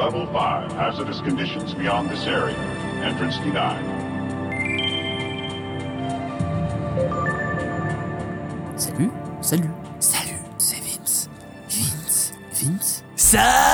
Level 5, hazardous conditions beyond this area. Entrance denied. Salut, salut, salut, c'est Vince. Vince, Vince. Salut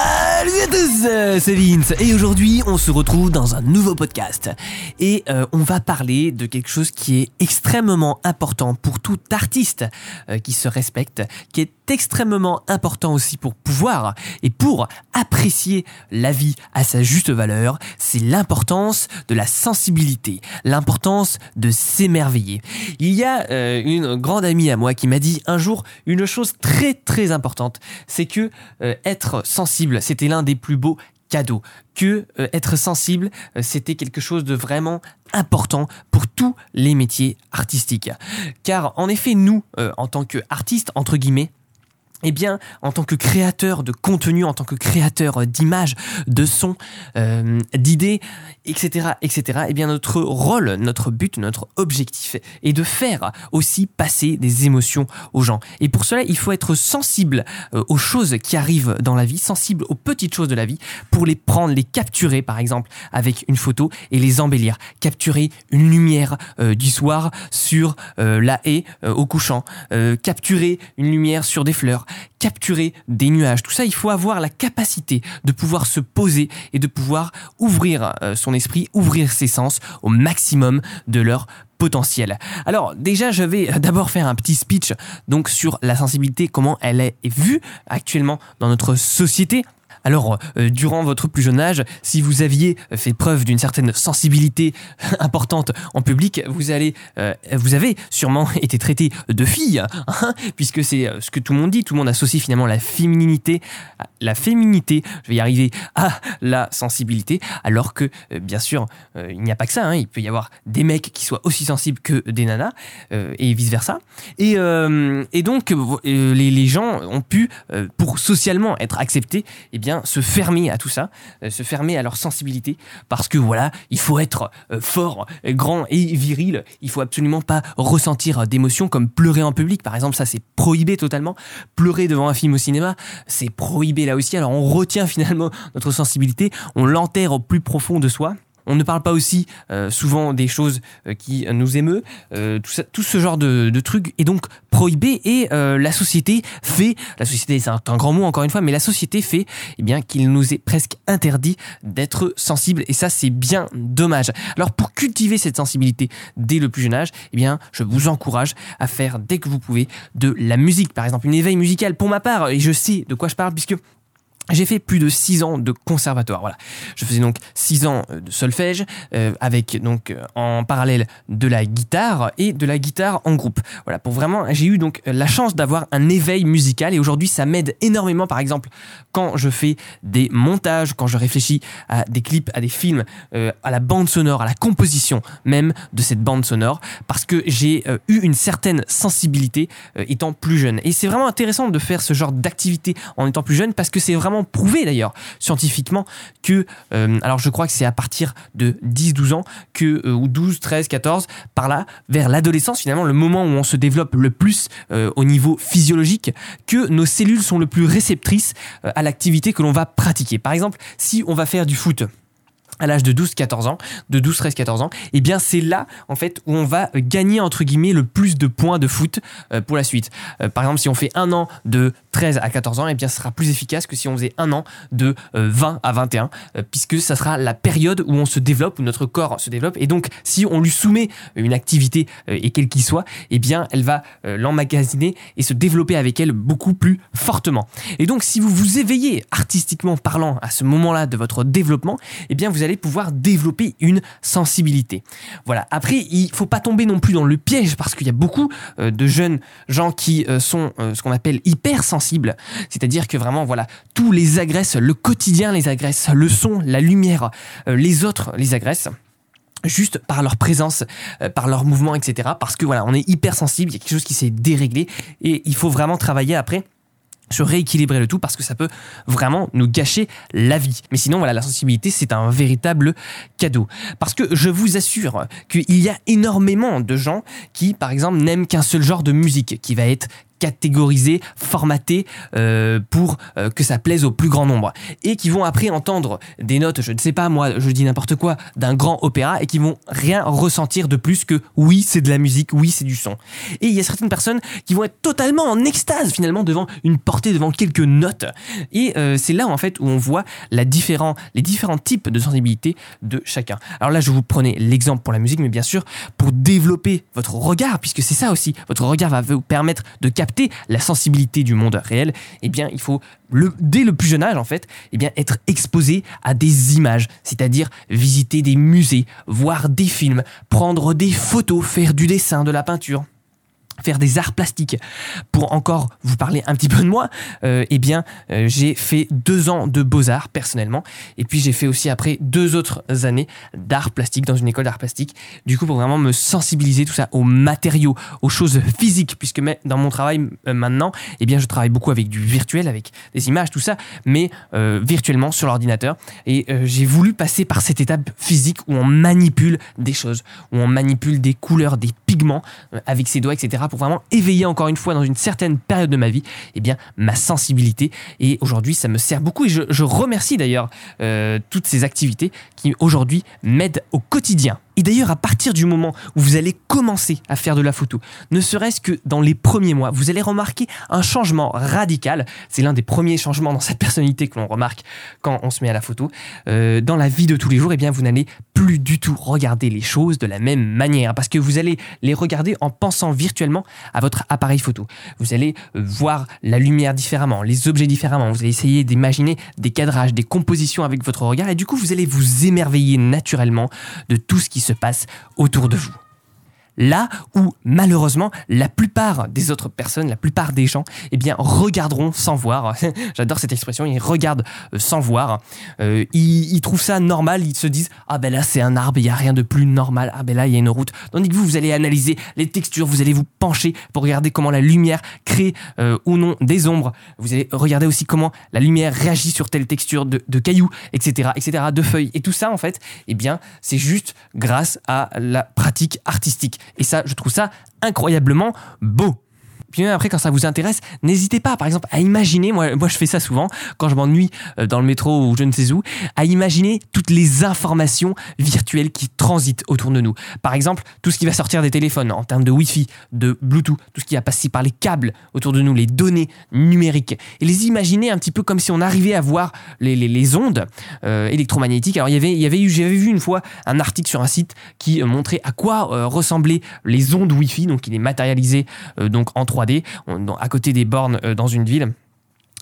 euh, c'est Vince. Et aujourd'hui on se retrouve dans un nouveau podcast. Et euh, on va parler de quelque chose qui est extrêmement important pour tout artiste euh, qui se respecte, qui est extrêmement important aussi pour pouvoir et pour apprécier la vie à sa juste valeur, c'est l'importance de la sensibilité, l'importance de s'émerveiller. Il y a une grande amie à moi qui m'a dit un jour une chose très très importante, c'est que être sensible, c'était l'un des plus beaux cadeaux, que euh, être sensible, euh, c'était quelque chose de vraiment important pour tous les métiers artistiques. Car en effet, nous, euh, en tant qu'artistes, entre guillemets, eh bien, en tant que créateur de contenu, en tant que créateur d'images, de sons, euh, d'idées, etc., etc., eh bien, notre rôle, notre but, notre objectif est de faire aussi passer des émotions aux gens. Et pour cela, il faut être sensible euh, aux choses qui arrivent dans la vie, sensible aux petites choses de la vie, pour les prendre, les capturer, par exemple, avec une photo et les embellir. Capturer une lumière euh, du soir sur euh, la haie euh, au couchant. Euh, capturer une lumière sur des fleurs capturer des nuages. Tout ça, il faut avoir la capacité de pouvoir se poser et de pouvoir ouvrir euh, son esprit, ouvrir ses sens au maximum de leur potentiel. Alors déjà, je vais d'abord faire un petit speech donc sur la sensibilité, comment elle est vue actuellement dans notre société. Alors, euh, durant votre plus jeune âge, si vous aviez fait preuve d'une certaine sensibilité importante en public, vous allez, euh, vous avez sûrement été traité de fille, hein, puisque c'est euh, ce que tout le monde dit. Tout le monde associe finalement la féminité, la féminité, je vais y arriver, à la sensibilité, alors que bien sûr, il n'y a pas que ça. hein. il peut y avoir des mecs qui soient aussi sensibles que des nanas et vice versa. Et, donc, les, les gens ont pu, pour socialement être acceptés, eh bien, se fermer à tout ça, euh, se fermer à leur sensibilité, parce que voilà, il faut être euh, fort, grand et viril. Il faut absolument pas ressentir d'émotions comme pleurer en public, par exemple. Ça, c'est prohibé totalement. Pleurer devant un film au cinéma, c'est prohibé là aussi. Alors, on retient finalement notre sensibilité, on l'enterre au plus profond de soi. On ne parle pas aussi euh, souvent des choses euh, qui nous émeut. Euh, tout, ce genre de, de trucs est donc prohibé et la société fait, la société c'est un, grand mot encore une fois, mais la société fait eh bien qu'il nous est presque interdit d'être sensible et ça c'est bien dommage. Alors pour cultiver cette sensibilité dès le plus jeune âge, eh bien je vous encourage à faire dès que vous pouvez de la musique, par exemple une éveil musical pour ma part et je sais de quoi je parle puisque j'ai fait plus de six ans de conservatoire. Voilà, je faisais donc six ans euh, de solfège euh, avec donc euh, en parallèle de la guitare et de la guitare en groupe. Voilà, pour vraiment, j'ai eu donc la chance d'avoir un éveil musical et aujourd'hui ça m'aide énormément. Par exemple, quand je fais des montages, quand je réfléchis à des clips, à des films, à la bande sonore, à la composition même de cette bande sonore, parce que j'ai eu une certaine sensibilité étant plus jeune. Et c'est vraiment intéressant de faire ce genre d'activité en étant plus jeune parce que c'est vraiment prouvé d'ailleurs scientifiquement que, euh, alors je crois que c'est à partir de 10-12 ans que, euh, ou 12, 13, 14, par là, vers l'adolescence finalement, le moment où on se développe le plus euh, au niveau physiologique, que nos cellules sont le plus réceptrices à l'activité que l'on va pratiquer. Par exemple, si on va faire du foot, à l'âge de 12-14 ans, de 12, 13, 14 ans, et bien c'est là en fait où on va gagner entre guillemets le plus de points de foot euh, pour la suite. Euh, par exemple, si on fait un an de 13 à 14 ans, et bien ce sera plus efficace que si on faisait un an de euh, 20 à 21, euh, puisque ça sera la période où on se développe, où notre corps se développe, et donc si on lui soumet une activité euh, et quelle qu'il soit, et bien elle va euh, l'emmagasiner et se développer avec elle beaucoup plus fortement. Et donc si vous vous éveillez artistiquement parlant à ce moment-là de votre développement, eh bien vous allez pouvoir développer une sensibilité. Voilà. Après, il faut pas tomber non plus dans le piège parce qu'il y a beaucoup euh, de jeunes gens qui euh, sont euh, ce qu'on appelle hypersensibles, c'est-à-dire que vraiment voilà, tout les agresse, le quotidien les agresse, le son, la lumière, les autres les agressent juste par leur présence, par leur mouvement, etc. Parce que voilà, on est hypersensible, il y a quelque chose qui s'est déréglé et il faut vraiment travailler après sur rééquilibrer le tout parce que ça peut vraiment nous gâcher la vie. Mais sinon, voilà, la sensibilité, c'est un véritable cadeau. Parce que je vous assure qu'il y a énormément de gens qui, par exemple, n'aiment qu'un seul genre de musique, qui va être catégorisés, formatés euh, pour euh, que ça plaise au plus grand nombre. Et qui vont après entendre des notes, je ne sais pas moi, je dis n'importe quoi, d'un grand opéra et qui vont rien ressentir de plus que oui, c'est de la musique, oui, c'est du son. Et il y a certaines personnes qui vont être totalement en extase finalement devant une portée, devant quelques notes. Et euh, c'est là en fait où on voit la différent, les différents types de sensibilité de chacun. Alors là, je vous prenais l'exemple pour la musique, mais bien sûr, pour développer votre regard, puisque c'est ça aussi, votre regard va vous permettre de capter la sensibilité du monde réel, eh bien, il faut, dès le plus jeune âge, en fait, eh être exposé à des images, c'est-à-dire visiter des musées, voir des films, prendre des photos, faire du dessin, de la peinture faire des arts plastiques. Pour encore vous parler un petit peu de moi, euh, eh bien, euh, j'ai fait deux ans de beaux-arts personnellement, et puis j'ai fait aussi après deux autres années d'art plastique dans une école d'art plastique. Du coup, pour vraiment me sensibiliser tout ça aux matériaux, aux choses physiques, puisque dans mon travail euh, maintenant, eh bien, je travaille beaucoup avec du virtuel, avec des images, tout ça, mais virtuellement sur l'ordinateur. Et j'ai voulu passer par cette étape physique où on manipule des choses, où on manipule des couleurs, des pigments avec ses doigts, etc pour vraiment éveiller encore une fois dans une certaine période de ma vie, eh bien ma sensibilité. Et aujourd'hui, ça me sert beaucoup et je, remercie d'ailleurs euh, toutes ces activités qui aujourd'hui m'aident au quotidien. Et d'ailleurs, à partir du moment où vous allez commencer à faire de la photo, ne serait-ce que dans les premiers mois, vous allez remarquer un changement radical. C'est l'un des premiers changements dans sa personnalité que l'on remarque quand on se met à la photo. Euh, dans la vie de tous les jours, eh bien, vous n'allez plus du tout regarder les choses de la même manière parce que vous allez les regarder en pensant virtuellement à votre appareil photo. Vous allez euh, voir la lumière différemment, les objets différemment. Vous allez essayer d'imaginer des cadrages, des compositions avec votre regard et du coup, vous allez vous émerveiller naturellement de tout ce qui se passe autour de vous là où malheureusement la plupart des autres personnes, la plupart des gens, eh bien regarderont sans voir. J'adore cette expression, ils regardent euh, sans voir. Euh, ils, trouvent ça normal, ils se disent ah ben là c'est un arbre, il y a rien de plus normal. Ah ben là il y a une route. Tandis que vous vous allez analyser les textures, vous allez vous pencher pour regarder comment la lumière crée euh, ou non des ombres. Vous allez regarder aussi comment la lumière réagit sur telle texture de cailloux, etc., etc., de feuilles. Et tout ça en fait, eh bien c'est juste grâce à la pratique artistique. Et ça, je trouve ça incroyablement beau. Après, quand ça vous intéresse, n'hésitez pas, par exemple, à imaginer, moi, je fais ça souvent, quand je m'ennuie euh, dans le métro ou je ne sais où, à imaginer toutes les informations virtuelles qui transitent autour de nous. Par exemple, tout ce qui va sortir des téléphones en termes de Wi-Fi, de Bluetooth, tout ce qui va passer par les câbles autour de nous, les données numériques, et les imaginer un petit peu comme si on arrivait à voir les, ondes euh, électromagnétiques. Alors, il y avait, eu, j'avais vu une fois un article sur un site qui euh, montrait à quoi ressemblaient les ondes Wi-Fi, donc il est matérialisé donc en 3D à côté des bornes euh, dans une ville.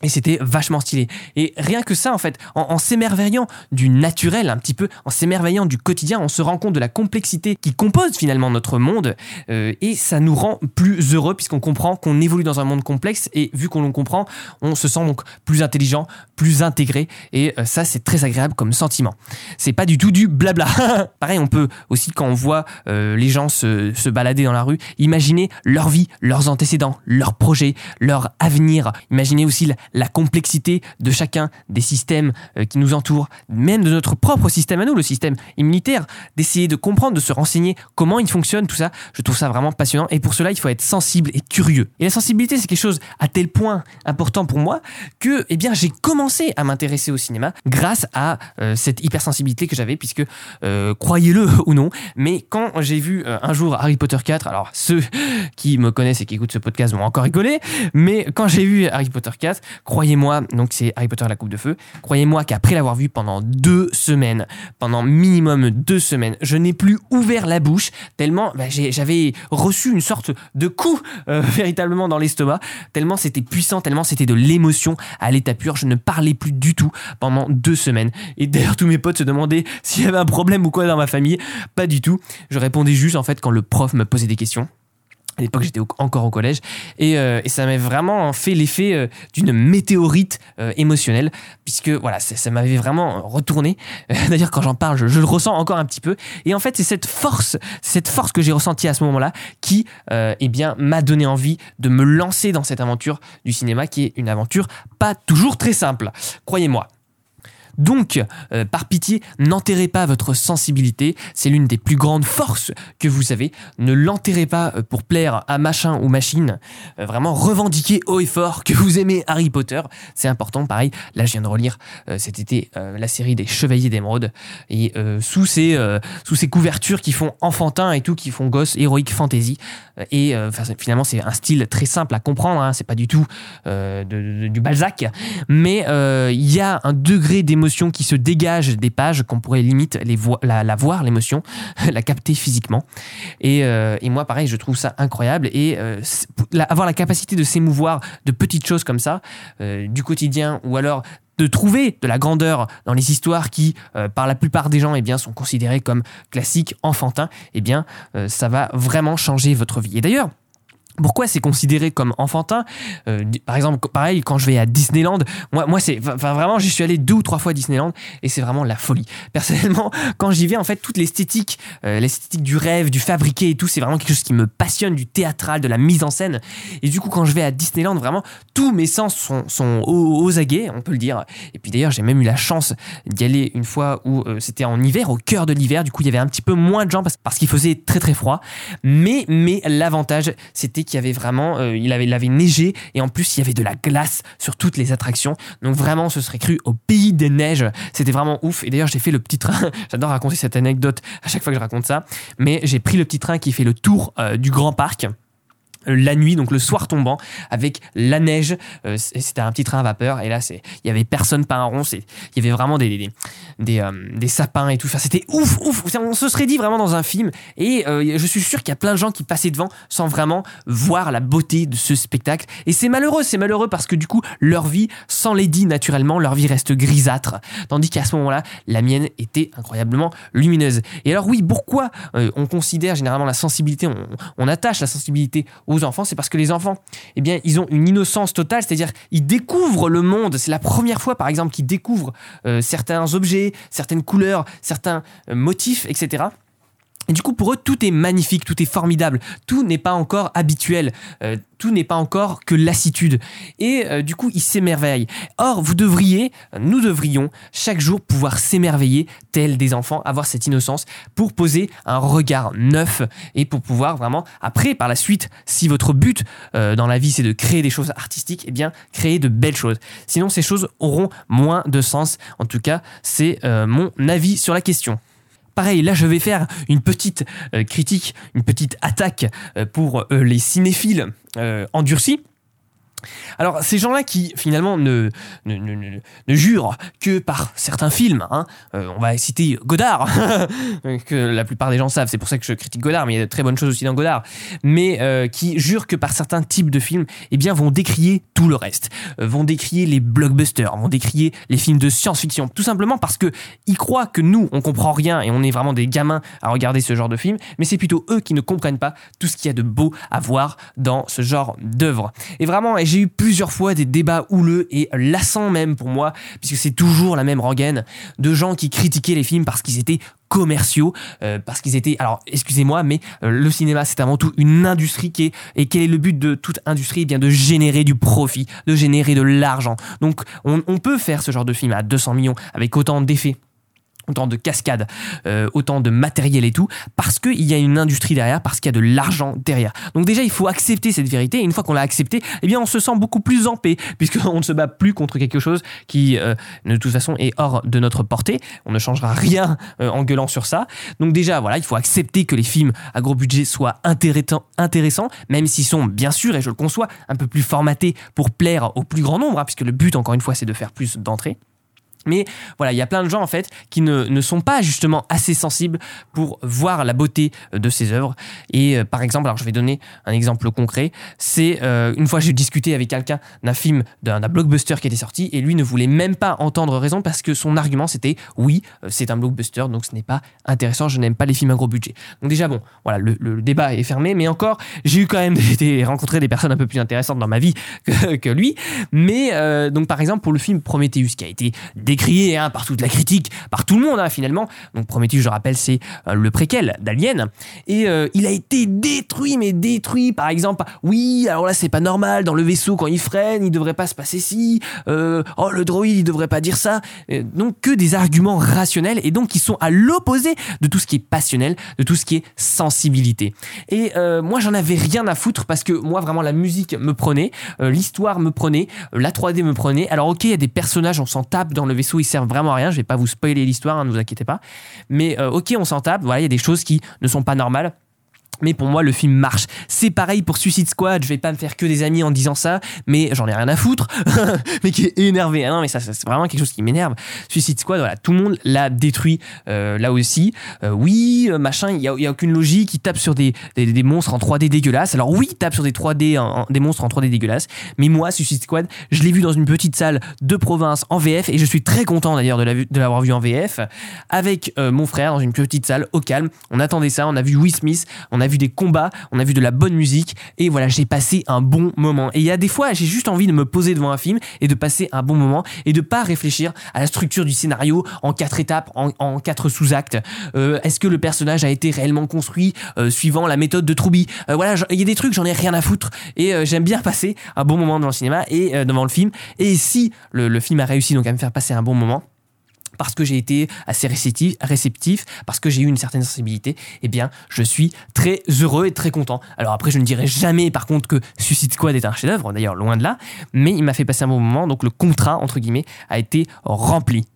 Et c'était vachement stylé. Et rien que ça, en fait, en, s'émerveillant du naturel un petit peu, en s'émerveillant du quotidien, on se rend compte de la complexité qui compose finalement notre monde. Euh, et ça nous rend plus heureux puisqu'on comprend qu'on évolue dans un monde complexe. Et vu qu'on le comprend, on se sent donc plus intelligent, plus intégré. Et euh, ça, c'est très agréable comme sentiment. C'est pas du tout du blabla. Pareil, on peut aussi, quand on voit euh, les gens se, se balader dans la rue, imaginer leur vie, leurs antécédents, leurs projets, leur avenir. Imaginer aussi la, la complexité de chacun des systèmes euh, qui nous entourent, même de notre propre système à nous, le système immunitaire, d'essayer de comprendre, de se renseigner comment il fonctionne, tout ça, je trouve ça vraiment passionnant. Et pour cela, il faut être sensible et curieux. Et la sensibilité, c'est quelque chose à tel point important pour moi que, eh bien, j'ai commencé à m'intéresser au cinéma grâce à euh, cette hypersensibilité que j'avais, puisque, euh, croyez-le ou non, mais quand j'ai vu un jour Harry Potter 4, alors ceux qui me connaissent et qui écoutent ce podcast vont encore rigoler, mais quand j'ai vu Harry Potter 4, Croyez-moi, donc c'est Harry Potter la coupe de feu. Croyez-moi qu'après l'avoir vu pendant deux semaines, pendant minimum deux semaines, je n'ai plus ouvert la bouche tellement bah, j'avais reçu une sorte de coup euh, véritablement dans l'estomac, tellement c'était puissant, tellement c'était de l'émotion à l'état pur. Je ne parlais plus du tout pendant deux semaines. Et d'ailleurs, tous mes potes se demandaient s'il y avait un problème ou quoi dans ma famille. Pas du tout. Je répondais juste en fait quand le prof me posait des questions. À l'époque, j'étais encore au collège et, euh, et ça m'avait vraiment fait l'effet euh, d'une météorite euh, émotionnelle, puisque voilà, ça, m'avait vraiment retourné. D'ailleurs, quand j'en parle, je, le ressens encore un petit peu. Et en fait, c'est cette force, cette force que j'ai ressentie à ce moment-là, qui, eh bien, m'a donné envie de me lancer dans cette aventure du cinéma, qui est une aventure pas toujours très simple. Croyez-moi. Donc, euh, par pitié, n'enterrez pas votre sensibilité, c'est l'une des plus grandes forces que vous avez. Ne l'enterrez pas euh, pour plaire à machin ou machine. Euh, vraiment, revendiquez haut et fort que vous aimez Harry Potter. C'est important, pareil. Là, je viens de relire cet été la série des Chevaliers d'Émeraude. Et sous, ces, sous ces couvertures qui font enfantin et tout, qui font gosse, héroïque fantasy. Et finalement, c'est un style très simple à comprendre. Hein. c'est pas du tout du Balzac. Mais il y a un degré d'émotion qui se dégage des pages qu'on pourrait limite les la, voir, l'émotion, la capter physiquement. Euh, et, moi, pareil, je trouve ça incroyable. Et euh, avoir la capacité de s'émouvoir de petites choses comme ça, euh, du quotidien, ou alors de trouver de la grandeur dans les histoires qui, par la plupart des gens, eh bien, sont considérées comme classiques, enfantins, eh bien, ça va vraiment changer votre vie. Et d'ailleurs, pourquoi c'est considéré comme enfantin? Euh, Par exemple, pareil, quand je vais à Disneyland, moi, moi c'est, vraiment, j'y suis allé deux ou trois fois à Disneyland et c'est vraiment la folie. Personnellement, quand j'y vais, en fait, toute l'esthétique, euh, l'esthétique du rêve, du fabriqué et tout, c'est vraiment quelque chose qui me passionne, du théâtral, de la mise en scène. Et du coup, quand je vais à Disneyland, vraiment, tous mes sens sont, sont aux, aguets, on peut le dire. Et puis d'ailleurs, j'ai même eu la chance d'y aller une fois où euh, c'était en hiver, au cœur de l'hiver. Du coup, il y avait un petit peu moins de gens parce, parce qu'il faisait très très froid. Mais, mais l'avantage, c'était qu'il y avait vraiment, euh, il, avait, il avait neigé et en plus il y avait de la glace sur toutes les attractions. Donc vraiment, ce serait cru au pays des neiges. C'était vraiment ouf. Et d'ailleurs, j'ai fait le petit train. J'adore raconter cette anecdote à chaque fois que je raconte ça. Mais j'ai pris le petit train qui fait le tour euh, du grand parc la nuit, donc le soir tombant, avec la neige. Euh, c'était un petit train à vapeur. Et là, il y avait personne, pas un rond. Il y avait vraiment des, des, euh, sapins et tout. Enfin, c'était ouf, ouf. On se serait dit vraiment dans un film. Et euh, je suis sûr qu'il y a plein de gens qui passaient devant sans vraiment voir la beauté de ce spectacle. Et c'est malheureux, c'est malheureux parce que du coup, leur vie, sans Lady naturellement, leur vie reste grisâtre. Tandis qu'à ce moment-là, la mienne était incroyablement lumineuse. Et alors oui, pourquoi on considère généralement la sensibilité, on, on attache la sensibilité au aux enfants, c'est parce que les enfants, eh bien, ils ont une innocence totale, c'est-à-dire ils découvrent le monde. C'est la première fois, par exemple, qu'ils découvrent euh, certains objets, certaines couleurs, certains euh, motifs, etc. Et du coup, pour eux, tout est magnifique, tout est formidable, tout n'est pas encore habituel, euh, tout n'est pas encore que lassitude. Et euh, du coup, ils s'émerveillent. Or, vous devriez, nous devrions, chaque jour pouvoir s'émerveiller, tels des enfants, avoir cette innocence, pour poser un regard neuf et pour pouvoir vraiment, après, par la suite, si votre but euh, dans la vie, c'est de créer des choses artistiques, eh bien, créer de belles choses. Sinon, ces choses auront moins de sens. En tout cas, c'est mon avis sur la question. Pareil, là je vais faire une petite euh, critique, une petite attaque euh, pour euh, les cinéphiles endurcis. Alors, ces gens-là qui finalement ne, ne, ne, ne, jurent que par certains films, hein, euh, on va citer Godard, que la plupart des gens savent, c'est pour ça que je critique Godard, mais il y a de très bonnes choses aussi dans Godard, mais euh, qui jurent que par certains types de films, eh bien, vont décrier tout le reste, euh, vont décrier les blockbusters, vont décrier les films de science-fiction, tout simplement parce que ils croient que nous, on comprend rien et on est vraiment des gamins à regarder ce genre de film, mais c'est plutôt eux qui ne comprennent pas tout ce qu'il y a de beau à voir dans ce genre d'œuvre. Et vraiment, j'ai eu plusieurs fois des débats houleux et lassants même pour moi, puisque c'est toujours la même rengaine de gens qui critiquaient les films parce qu'ils étaient commerciaux euh, parce qu'ils étaient alors excusez-moi mais euh, le cinéma c'est avant tout une industrie qui est et quel est le but de toute industrie? Eh bien de générer du profit de générer de l'argent. Donc on, on peut faire ce genre de film à 200 millions avec autant d'effets autant de cascades, euh, autant de matériel et tout, parce qu'il y a une industrie derrière, parce qu'il y a de l'argent derrière. Donc déjà, il faut accepter cette vérité, et une fois qu'on l'a acceptée, eh bien, on se sent beaucoup plus en paix, puisqu'on ne se bat plus contre quelque chose qui, euh, de toute façon, est hors de notre portée. On ne changera rien euh, en gueulant sur ça. Donc déjà, voilà, il faut accepter que les films à gros budget soient intéressants, même s'ils sont, bien sûr, et je le conçois, un peu plus formatés pour plaire au plus grand nombre, hein, puisque le but, encore une fois, c'est de faire plus d'entrées. Mais voilà, il y a plein de gens en fait qui ne, ne, sont pas justement assez sensibles pour voir la beauté euh, de ces œuvres. Et euh, par exemple, alors je vais donner un exemple concret, c'est euh, une fois j'ai discuté avec quelqu'un d'un film, d'un blockbuster qui était sorti, et lui ne voulait même pas entendre raison parce que son argument c'était oui, c'est un blockbuster, donc ce n'est pas intéressant, je n'aime pas les films à gros budget. Donc déjà bon, voilà, le, le débat est fermé, mais encore, j'ai eu quand même des, rencontré des personnes un peu plus intéressantes dans ma vie que, que lui. Mais donc par exemple pour le film Prometheus qui a été décrié hein, par toute la critique, par tout le monde hein, finalement. Donc Prometheus, je rappelle, c'est euh, le préquel d'Alien. Et euh, il a été détruit, mais détruit. Par exemple, oui, alors là c'est pas normal, dans le vaisseau quand il freine, il devrait pas se passer ci. Euh, oh, le droïde, il devrait pas dire ça. donc que des arguments rationnels et donc qui sont à l'opposé de tout ce qui est passionnel, de tout ce qui est sensibilité. Et moi j'en avais rien à foutre parce que moi vraiment la musique me prenait, l'histoire me prenait, la 3D me prenait. Alors ok, il y a des personnages, on s'en tape dans le vaisseau, ils servent vraiment à rien. Je vais pas vous spoiler l'histoire, hein, ne vous inquiétez pas. Mais euh, ok, on s'en tape. Voilà, il y a des choses qui ne sont pas normales. Mais pour moi, le film marche. C'est pareil pour Suicide Squad. Je vais pas me faire que des amis en disant ça, mais j'en ai rien à foutre. mais qui est énervé. Ah non, mais ça, c'est vraiment quelque chose qui m'énerve. Suicide Squad, voilà, tout le monde l'a détruit euh, là aussi. Euh, oui, euh, machin, il y a, aucune logique. Il tape sur des, des, monstres en 3D dégueulasses. Alors oui, il tape sur des 3D, des monstres en 3D dégueulasses. Mais moi, Suicide Squad, je l'ai vu dans une petite salle de province en VF et je suis très content d'ailleurs de l'avoir vu en VF avec mon frère dans une petite salle au calme. On attendait ça. On a vu Will Smith. On a a vu des combats, on a vu de la bonne musique et voilà, j'ai passé un bon moment. Et il y a des fois, j'ai juste envie de me poser devant un film et de passer un bon moment et de pas réfléchir à la structure du scénario en quatre étapes, en, quatre sous-actes. Euh, est-ce que le personnage a été réellement construit euh, suivant la méthode de Troubi euh, Voilà, il y a des trucs, j'en ai rien à foutre et j'aime bien passer un bon moment devant le cinéma et devant le film. Et si le, le film a réussi donc à me faire passer un bon moment, parce que j'ai été assez réceptif, parce que j'ai eu une certaine sensibilité, eh bien, je suis très heureux et très content. Alors après, je ne dirai jamais, par contre, que Suicide Squad est un chef-d'œuvre, d'ailleurs, loin de là, mais il m'a fait passer un bon moment, donc le contrat, entre guillemets, a été rempli.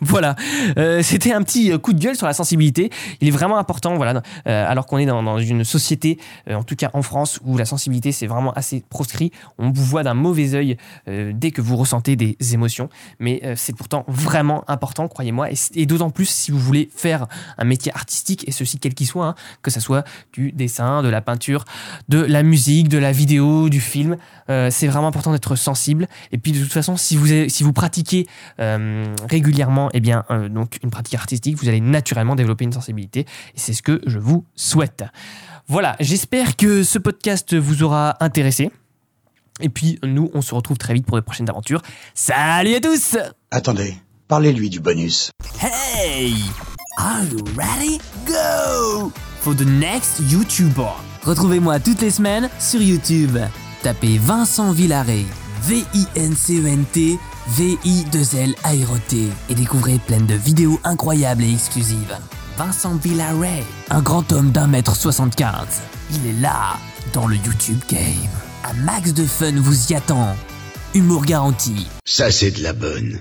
Voilà, euh, c'était un petit euh, coup de gueule sur la sensibilité. Il est vraiment important, voilà, euh, alors qu'on est dans, une société, en tout cas en France, où la sensibilité c'est vraiment assez proscrit. On vous voit d'un mauvais œil dès que vous ressentez des émotions, mais c'est pourtant vraiment important, croyez-moi, et, d'autant plus si vous voulez faire un métier artistique et ceci quel qu'il soit, hein, que ce soit du dessin, de la peinture, de la musique, de la vidéo, du film. c'est vraiment important d'être sensible. Et puis de toute façon, si vous si vous pratiquez régulièrement et eh bien, euh, donc une pratique artistique, vous allez naturellement développer une sensibilité. Et c'est ce que je vous souhaite. Voilà, j'espère que ce podcast vous aura intéressé. Et puis, nous, on se retrouve très vite pour de prochaines aventures. Salut à tous Attendez, parlez-lui du bonus. Hey Are you ready? Go For the next YouTuber. Retrouvez-moi toutes les semaines sur YouTube. Tapez Vincent Villaret. V-I-N-C-E-N-T V-I-2-L Aéroté et découvrez plein de vidéos incroyables et exclusives. Vincent Villaret, un grand homme d'un mètre 75. Il est là, dans le YouTube Game. Un max de fun vous y attend. Humour garanti. Ça c'est de la bonne.